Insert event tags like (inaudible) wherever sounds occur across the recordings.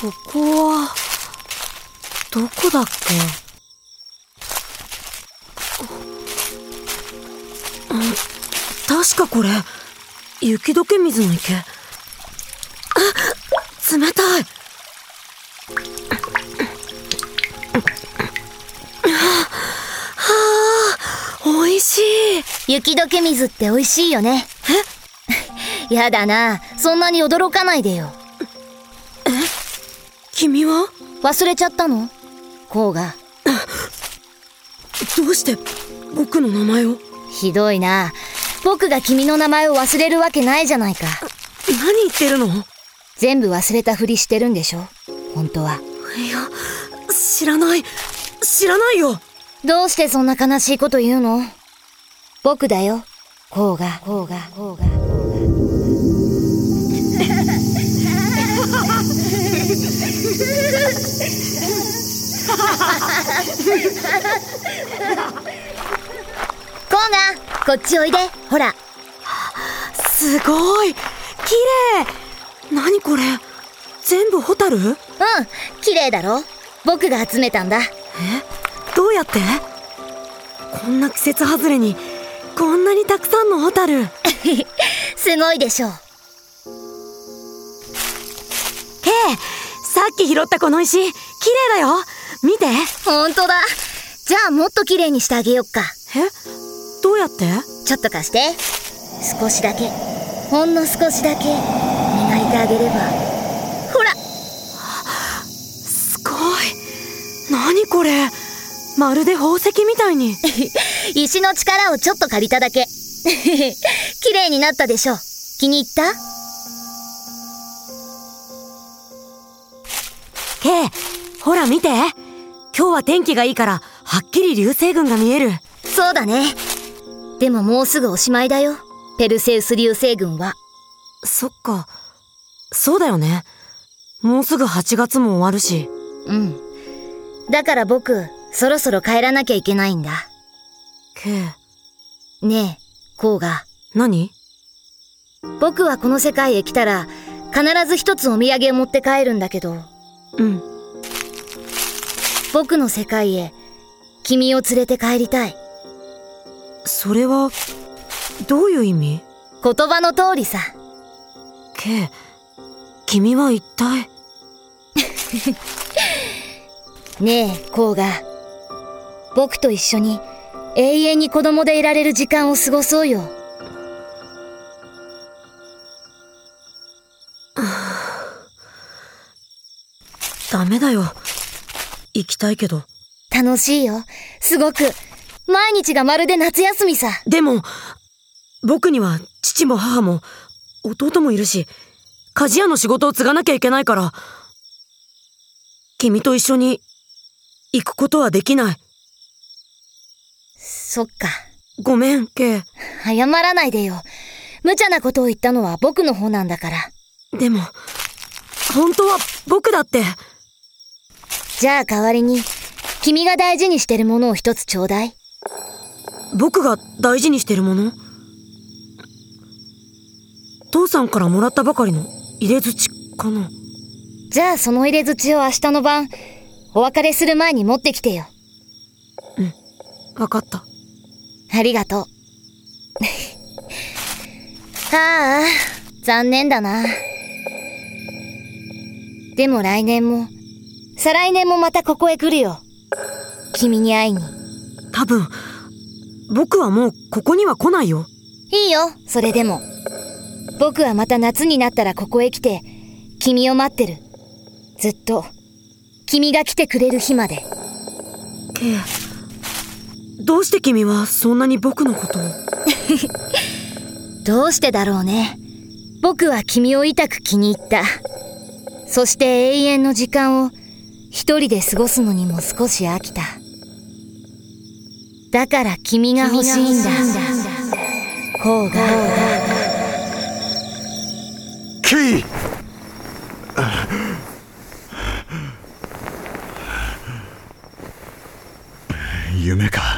ここは、どこだっけ？確かこれ、雪解け水の池。あ、冷たい。はあ、美味しい。雪解け水って美味しいよね。え？(laughs) やだな。そんなに驚かないでよ。え君は？忘れちゃったの？こうが。(laughs) どうして僕の名前を？ひどいな。僕が君の名前を忘れるわけないじゃないか。何言ってるの？全部忘れたふりしてるんでしょ？本当は。いや、知らない。知らないよ。どうしてそんな悲しいこと言うの？僕だよ。こうが、こうが、こうが、こうが。こっちおいで。ほら。すごい。綺麗。何これ？全部ホタル？うん綺麗だろ僕が集めたんだえ？どうやって？こんな季節外れにこんなにたくさんのホタル (laughs) すごいでしょうケイさっき拾ったこの石綺麗だよ見て。ほんとだ。じゃあもっと綺麗にしてあげよっか。え？どうやって？ちょっと貸して。少しだけ。ほんの少しだけ。磨いてあげれば。ほら。すごい。何これ？まるで宝石みたいに。(laughs) 石の力をちょっと借りただけ。(laughs) 綺麗になったでしょ気に入った？ケイほら見て今日は天気がいいからはっきり流星群が見える。そうだね。でももうすぐおしまいだよ。ペルセウス流星群は。そっか。そうだよね。もうすぐ8月も終わるし。うん。だから僕そろそろ帰らなきゃいけないんだ。ケイ。ねえこうが何？僕はこの世界へ来たら必ず一つお土産を持って帰るんだけど。うん僕の世界へ君を連れて帰りたい。それはどういう意味？言葉の通りさ。ケイ君は一体？(laughs) ねえこうが僕と一緒に永遠に子供でいられる時間を過ごそうよ。(sighs) ダメだよ行きたいけど。楽しいよ。すごく。毎日がまるで夏休みさ。でも僕には父も母も弟もいるし鍛冶屋の仕事を継がなきゃいけないから君と一緒に行くことはできない。そっか。ごめんケイ。謝らないでよ。無茶なことを言ったのは僕の方なんだから。でも本当は僕だってじゃあ代わりに君が大事にしてるものを一つちょうだい。僕が大事にしてるもの？父さんからもらったばかりの入れ槌かな。じゃあその入れ槌を明日の晩お別れする前に持ってきてよ。うんわかった。ありがとう。(laughs) ああ残念だな。でも来年も再来年もまたここへ来るよ。君に会いに。多分僕はもうここには来ないよ。いいよそれでも。僕はまた夏になったらここへ来て君を待ってる。ずっと。君が来てくれる日まで。ケイどうして君はそんなに僕のことを？(laughs) どうしてだろうね。僕は君を痛く気に入った。そして永遠の時間を一人で過ごすのにも少し飽きた。だから君が欲しいんだ。こうがキー夢か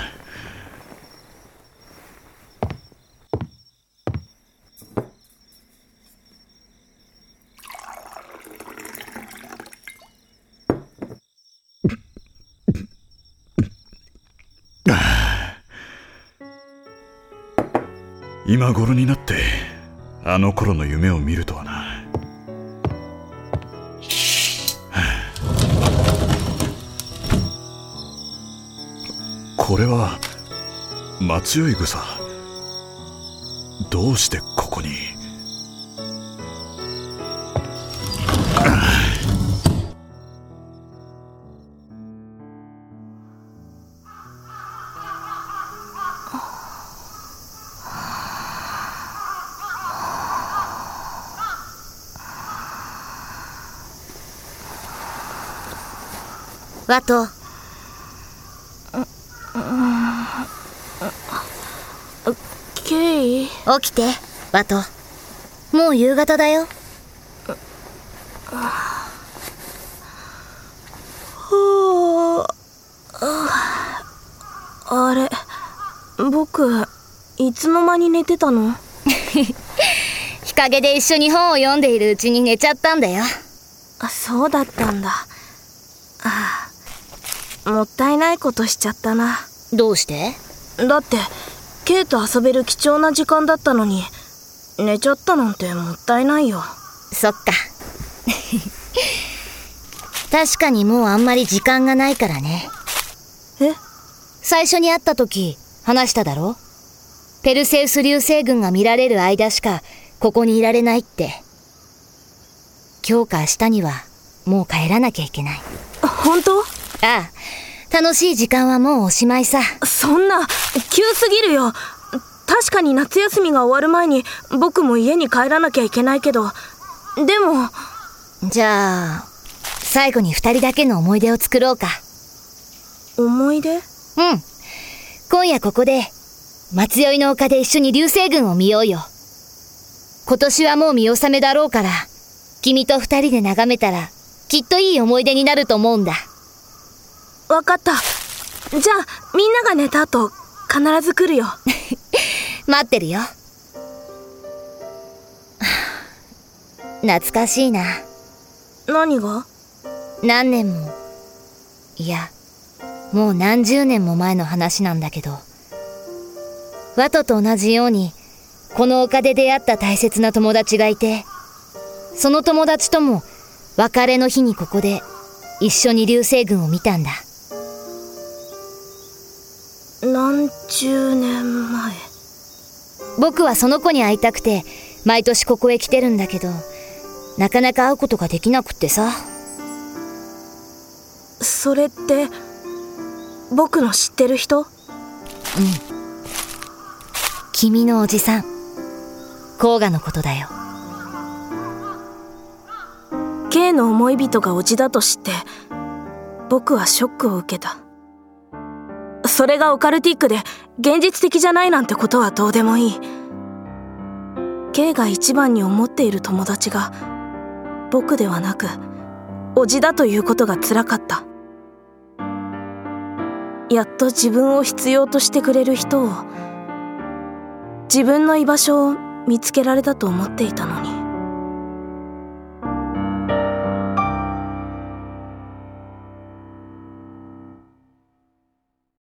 今頃になってあの頃の夢を見るとはな。これは松酔い草どうしてここに？ワトケイ。起きてワト。もう夕方だよ。あれ僕いつの間に寝てたの？(laughs) 日陰で一緒に本を読んでいるうちに寝ちゃったんだよ。あそうだったんだ。ああもったいないことしちゃったな。どうして？だってケイと遊べる貴重な時間だったのに寝ちゃったなんてもったいないよ。そっか。(laughs) 確かにもうあんまり時間がないからね。え？最初に会った時話しただろ？ペルセウス流星群が見られる間しかここにいられないって。今日か明日にはもう帰らなきゃいけない。本当？ああ。楽しい時間はもうおしまいさ。そんな急すぎるよ。確かに夏休みが終わる前に僕も家に帰らなきゃいけないけど。でも。じゃあ最後に二人だけの思い出を作ろうか。思い出？うん。今夜ここで松酔いの丘で一緒に流星群を見ようよ。今年はもう見納めだろうから君と二人で眺めたらきっといい思い出になると思うんだわかった。じゃあみんなが寝た後必ず来るよ。(laughs) 待ってるよ。懐かしいな。何が？何年も。いやもう何十年も前の話なんだけど。ワトと同じようにこの丘で出会った大切な友達がいてその友達とも別れの日にここで一緒に流星群を見たんだ何十年前。僕はその子に会いたくて毎年ここへ来てるんだけどなかなか会うことができなくってさ。それって僕の知ってる人？君のおじさん。甲賀のことだよ。K の思い人がおじだと知って僕はショックを受けた。それがオカルティックで現実的じゃないなんてことはどうでもいい。K が一番に思っている友達が僕ではなくおじだということが辛かった。やっと自分を必要としてくれる人を自分の居場所を見つけられたと思っていたのに。